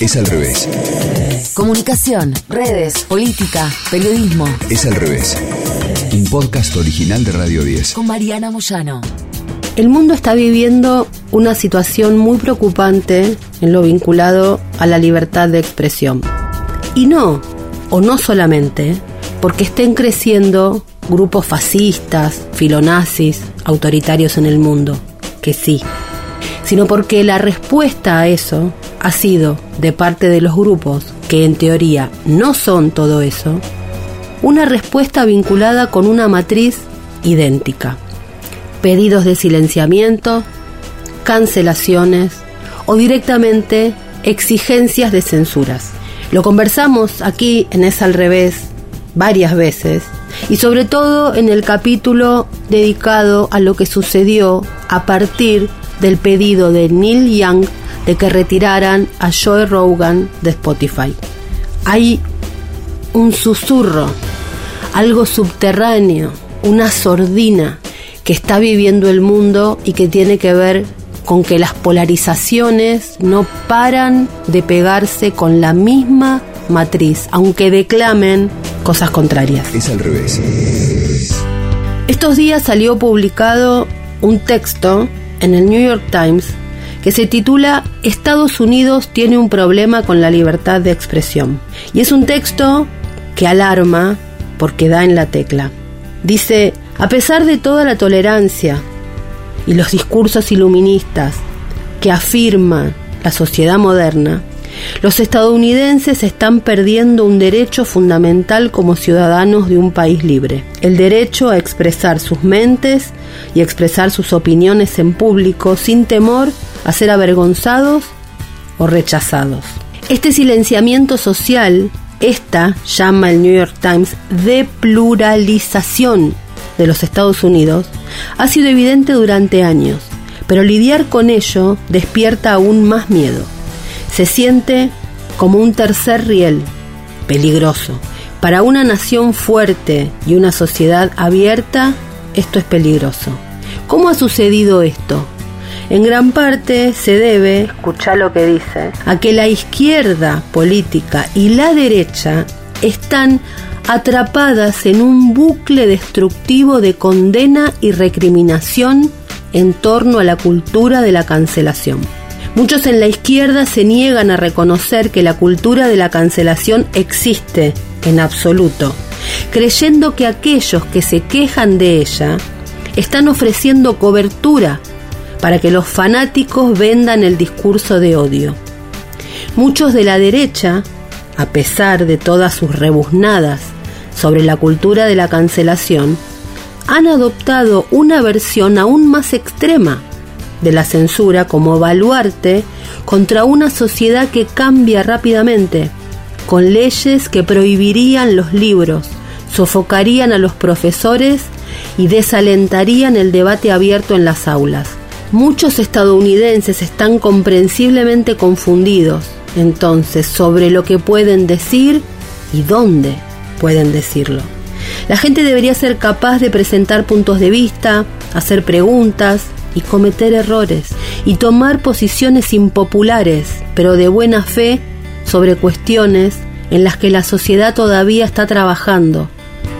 Es al revés. Comunicación, redes, política, periodismo. Es al revés. Un podcast original de Radio 10. Con Mariana Moyano. El mundo está viviendo una situación muy preocupante en lo vinculado a la libertad de expresión. Y no, o no solamente, porque estén creciendo grupos fascistas, filonazis, autoritarios en el mundo, que sí, sino porque la respuesta a eso ha sido, de parte de los grupos, que en teoría no son todo eso, una respuesta vinculada con una matriz idéntica. Pedidos de silenciamiento, cancelaciones o directamente exigencias de censuras. Lo conversamos aquí en Es al revés varias veces y sobre todo en el capítulo dedicado a lo que sucedió a partir del pedido de Neil Young de que retiraran a Joe Rogan de Spotify. Hay un susurro, algo subterráneo, una sordina que está viviendo el mundo y que tiene que ver con que las polarizaciones no paran de pegarse con la misma matriz, aunque declamen cosas contrarias. Es al revés. Estos días salió publicado un texto en el New York Times que se titula Estados Unidos tiene un problema con la libertad de expresión. Y es un texto que alarma porque da en la tecla. Dice, a pesar de toda la tolerancia y los discursos iluministas que afirma la sociedad moderna, los estadounidenses están perdiendo un derecho fundamental como ciudadanos de un país libre, el derecho a expresar sus mentes y expresar sus opiniones en público sin temor a ser avergonzados o rechazados. Este silenciamiento social, esta llama el New York Times de pluralización de los Estados Unidos, ha sido evidente durante años, pero lidiar con ello despierta aún más miedo se siente como un tercer riel, peligroso. Para una nación fuerte y una sociedad abierta, esto es peligroso. ¿Cómo ha sucedido esto? En gran parte se debe, escuchar lo que dice, a que la izquierda política y la derecha están atrapadas en un bucle destructivo de condena y recriminación en torno a la cultura de la cancelación. Muchos en la izquierda se niegan a reconocer que la cultura de la cancelación existe en absoluto, creyendo que aquellos que se quejan de ella están ofreciendo cobertura para que los fanáticos vendan el discurso de odio. Muchos de la derecha, a pesar de todas sus rebuznadas sobre la cultura de la cancelación, han adoptado una versión aún más extrema de la censura como baluarte contra una sociedad que cambia rápidamente, con leyes que prohibirían los libros, sofocarían a los profesores y desalentarían el debate abierto en las aulas. Muchos estadounidenses están comprensiblemente confundidos entonces sobre lo que pueden decir y dónde pueden decirlo. La gente debería ser capaz de presentar puntos de vista, hacer preguntas, y cometer errores y tomar posiciones impopulares, pero de buena fe, sobre cuestiones en las que la sociedad todavía está trabajando.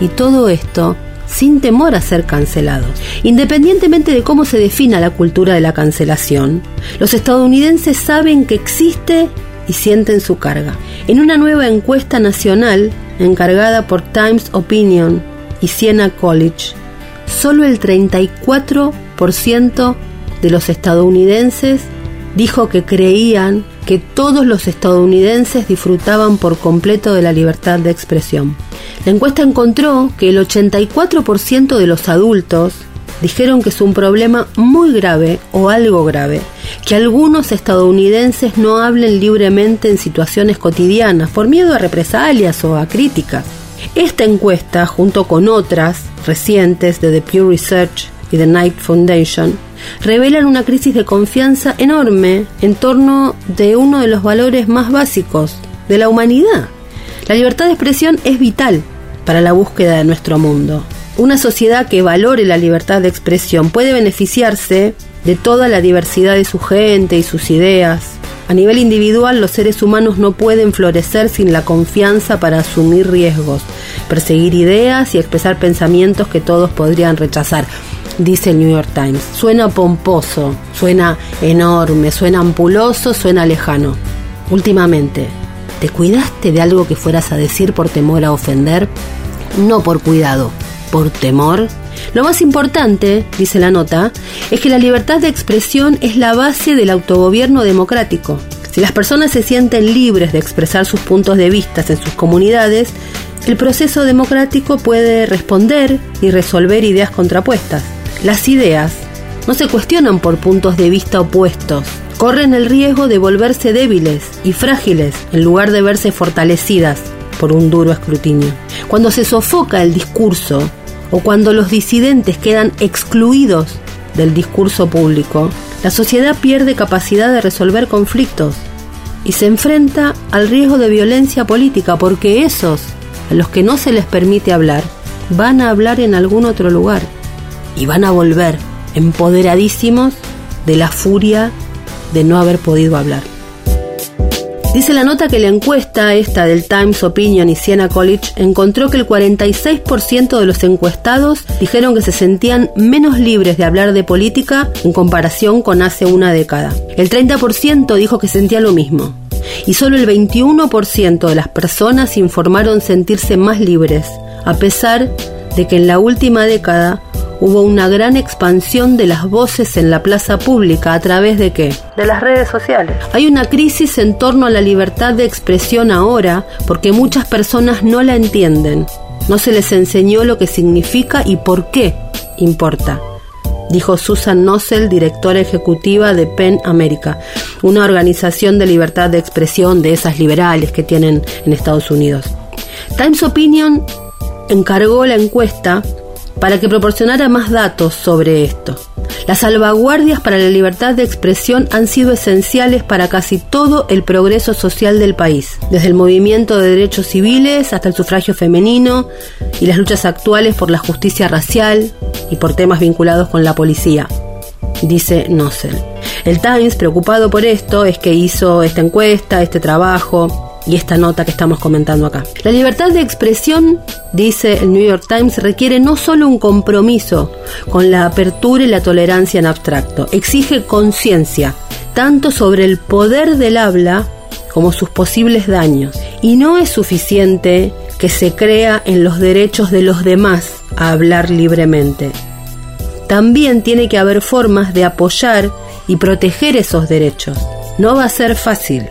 Y todo esto sin temor a ser cancelados. Independientemente de cómo se defina la cultura de la cancelación, los estadounidenses saben que existe y sienten su carga. En una nueva encuesta nacional encargada por Times Opinion y Siena College, solo el 34% de los estadounidenses dijo que creían que todos los estadounidenses disfrutaban por completo de la libertad de expresión. La encuesta encontró que el 84% de los adultos dijeron que es un problema muy grave o algo grave, que algunos estadounidenses no hablen libremente en situaciones cotidianas por miedo a represalias o a críticas. Esta encuesta, junto con otras recientes de The Pew Research y The Knight Foundation, revelan una crisis de confianza enorme en torno de uno de los valores más básicos de la humanidad. La libertad de expresión es vital para la búsqueda de nuestro mundo. Una sociedad que valore la libertad de expresión puede beneficiarse de toda la diversidad de su gente y sus ideas, A nivel individual, los seres humanos no pueden florecer sin la confianza para asumir riesgos, perseguir ideas y expresar pensamientos que todos podrían rechazar, dice el New York Times. Suena pomposo, suena enorme, suena ampuloso, suena lejano. Últimamente, ¿te cuidaste de algo que fueras a decir por temor a ofender? No por cuidado, por temor. Lo más importante, dice la nota, es que la libertad de expresión es la base del autogobierno democrático. Si las personas se sienten libres de expresar sus puntos de vista en sus comunidades, el proceso democrático puede responder y resolver ideas contrapuestas. Las ideas no se cuestionan por puntos de vista opuestos, corren el riesgo de volverse débiles y frágiles en lugar de verse fortalecidas por un duro escrutinio. Cuando se sofoca el discurso o cuando los disidentes quedan excluidos del discurso público, la sociedad pierde capacidad de resolver conflictos y se enfrenta al riesgo de violencia política porque esos a los que no se les permite hablar van a hablar en algún otro lugar y van a volver empoderadísimos de la furia de no haber podido hablar. Dice la nota que la encuesta esta del Times Opinion y Siena College encontró que el 46% de los encuestados dijeron que se sentían menos libres de hablar de política en comparación con hace una década. El 30% dijo que sentía lo mismo. Y solo el 21% de las personas informaron sentirse más libres, a pesar de que en la última década hubo una gran expansión de las voces en la plaza pública a través de qué? De las redes sociales. Hay una crisis en torno a la libertad de expresión ahora porque muchas personas no la entienden. No se les enseñó lo que significa y por qué importa dijo Susan Nossel, directora ejecutiva de PEN América, una organización de libertad de expresión de esas liberales que tienen en Estados Unidos. Times Opinion encargó la encuesta para que proporcionara más datos sobre esto. Las salvaguardias para la libertad de expresión han sido esenciales para casi todo el progreso social del país, desde el movimiento de derechos civiles hasta el sufragio femenino y las luchas actuales por la justicia racial y por temas vinculados con la policía, dice Nossel. El Times, preocupado por esto, es que hizo esta encuesta, este trabajo, y esta nota que estamos comentando acá. La libertad de expresión, dice el New York Times, requiere no solo un compromiso con la apertura y la tolerancia en abstracto, exige conciencia, tanto sobre el poder del habla como sus posibles daños. Y no es suficiente que se crea en los derechos de los demás a hablar libremente. También tiene que haber formas de apoyar y proteger esos derechos. No va a ser fácil.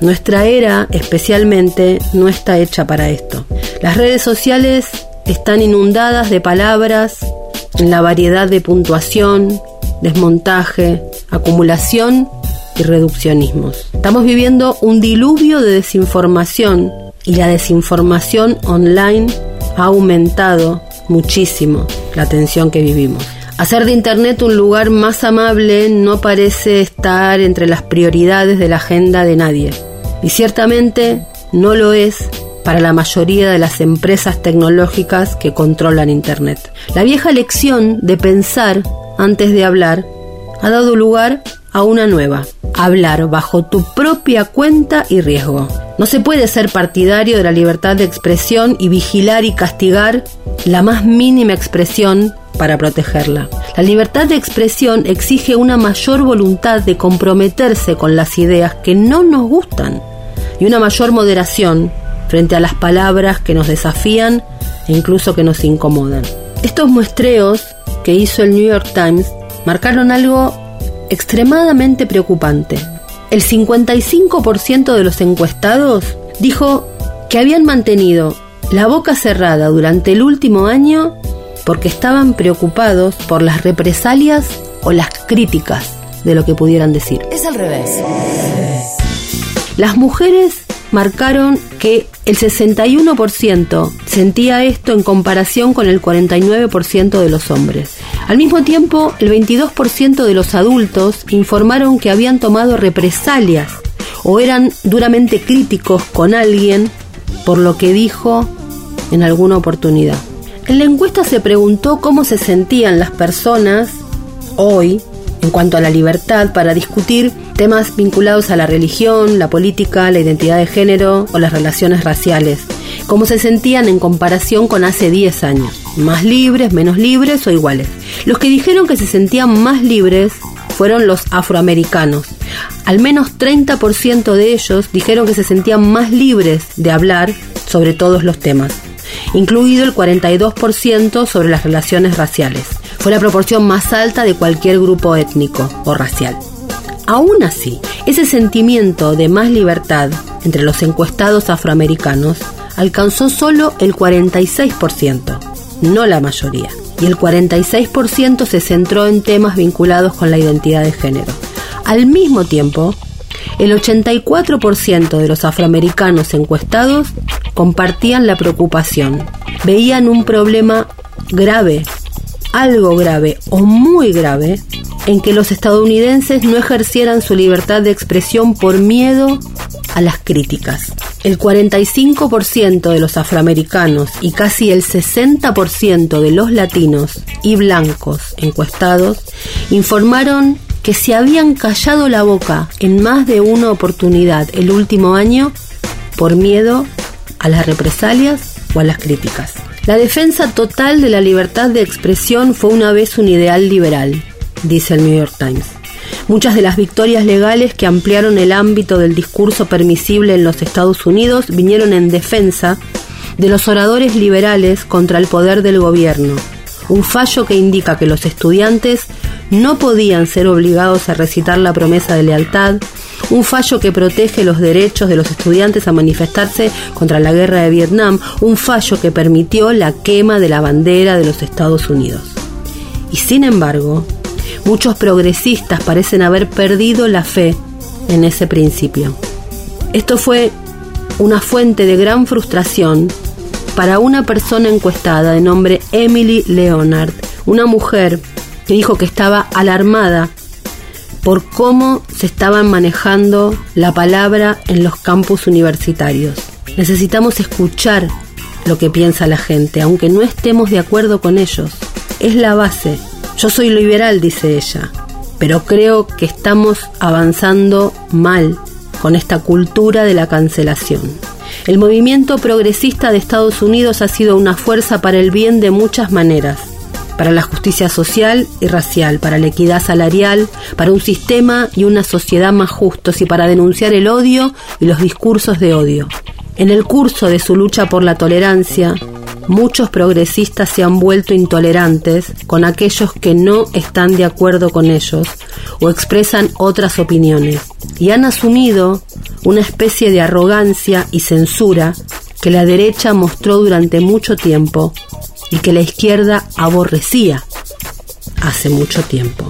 Nuestra era especialmente no está hecha para esto. Las redes sociales están inundadas de palabras en la variedad de puntuación, desmontaje, acumulación y reduccionismos. Estamos viviendo un diluvio de desinformación y la desinformación online ha aumentado muchísimo la tensión que vivimos. Hacer de Internet un lugar más amable no parece estar entre las prioridades de la agenda de nadie. Y ciertamente no lo es para la mayoría de las empresas tecnológicas que controlan Internet. La vieja lección de pensar antes de hablar ha dado lugar a una nueva, hablar bajo tu propia cuenta y riesgo. No se puede ser partidario de la libertad de expresión y vigilar y castigar la más mínima expresión para protegerla. La libertad de expresión exige una mayor voluntad de comprometerse con las ideas que no nos gustan y una mayor moderación frente a las palabras que nos desafían e incluso que nos incomodan. Estos muestreos que hizo el New York Times marcaron algo extremadamente preocupante. El 55% de los encuestados dijo que habían mantenido la boca cerrada durante el último año porque estaban preocupados por las represalias o las críticas de lo que pudieran decir. Es al revés. Las mujeres marcaron que el 61% sentía esto en comparación con el 49% de los hombres. Al mismo tiempo, el 22% de los adultos informaron que habían tomado represalias o eran duramente críticos con alguien por lo que dijo en alguna oportunidad. En la encuesta se preguntó cómo se sentían las personas hoy en cuanto a la libertad para discutir temas vinculados a la religión, la política, la identidad de género o las relaciones raciales, cómo se sentían en comparación con hace 10 años, más libres, menos libres o iguales. Los que dijeron que se sentían más libres fueron los afroamericanos. Al menos 30% de ellos dijeron que se sentían más libres de hablar sobre todos los temas, incluido el 42% sobre las relaciones raciales. Fue la proporción más alta de cualquier grupo étnico o racial. Aún así, ese sentimiento de más libertad entre los encuestados afroamericanos alcanzó solo el 46%, no la mayoría, y el 46% se centró en temas vinculados con la identidad de género. Al mismo tiempo, el 84% de los afroamericanos encuestados compartían la preocupación, veían un problema grave, algo grave o muy grave en que los estadounidenses no ejercieran su libertad de expresión por miedo a las críticas. El 45% de los afroamericanos y casi el 60% de los latinos y blancos encuestados informaron que se habían callado la boca en más de una oportunidad el último año por miedo a las represalias o a las críticas. La defensa total de la libertad de expresión fue una vez un ideal liberal, dice el New York Times. Muchas de las victorias legales que ampliaron el ámbito del discurso permisible en los Estados Unidos vinieron en defensa de los oradores liberales contra el poder del gobierno, un fallo que indica que los estudiantes no podían ser obligados a recitar la promesa de lealtad, un fallo que protege los derechos de los estudiantes a manifestarse contra la guerra de Vietnam, un fallo que permitió la quema de la bandera de los Estados Unidos. Y sin embargo, Muchos progresistas parecen haber perdido la fe en ese principio. Esto fue una fuente de gran frustración para una persona encuestada de nombre Emily Leonard, una mujer que dijo que estaba alarmada por cómo se estaban manejando la palabra en los campus universitarios. Necesitamos escuchar lo que piensa la gente, aunque no estemos de acuerdo con ellos. Es la base yo soy liberal, dice ella, pero creo que estamos avanzando mal con esta cultura de la cancelación. El movimiento progresista de Estados Unidos ha sido una fuerza para el bien de muchas maneras, para la justicia social y racial, para la equidad salarial, para un sistema y una sociedad más justos y para denunciar el odio y los discursos de odio. En el curso de su lucha por la tolerancia, muchos progresistas se han vuelto intolerantes con aquellos que no están de acuerdo con ellos o expresan otras opiniones y han asumido una especie de arrogancia y censura que la derecha mostró durante mucho tiempo y que la izquierda aborrecía hace mucho tiempo.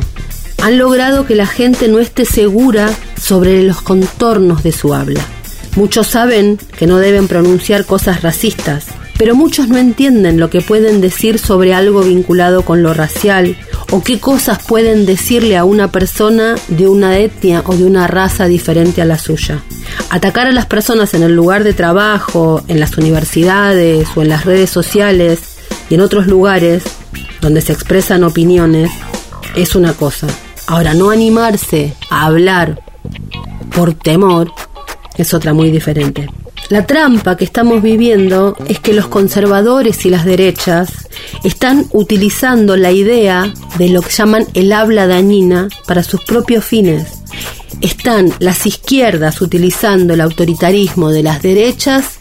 Han logrado que la gente no esté segura sobre los contornos de su habla. Muchos saben que no deben pronunciar cosas racistas, pero muchos no entienden lo que pueden decir sobre algo vinculado con lo racial o qué cosas pueden decirle a una persona de una etnia o de una raza diferente a la suya. Atacar a las personas en el lugar de trabajo, en las universidades o en las redes sociales y en otros lugares donde se expresan opiniones es una cosa. Ahora, no animarse a hablar por temor es otra muy diferente. La trampa que estamos viviendo es que los conservadores y las derechas están utilizando la idea de lo que llaman el habla dañina para sus propios fines. Están las izquierdas utilizando el autoritarismo de las derechas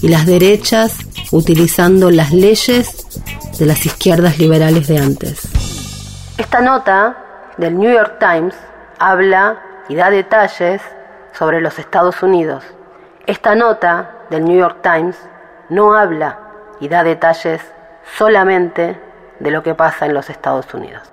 y las derechas utilizando las leyes de las izquierdas liberales de antes. Esta nota del New York Times habla y da detalles sobre los Estados Unidos. Esta nota del New York Times no habla y da detalles solamente de lo que pasa en los Estados Unidos.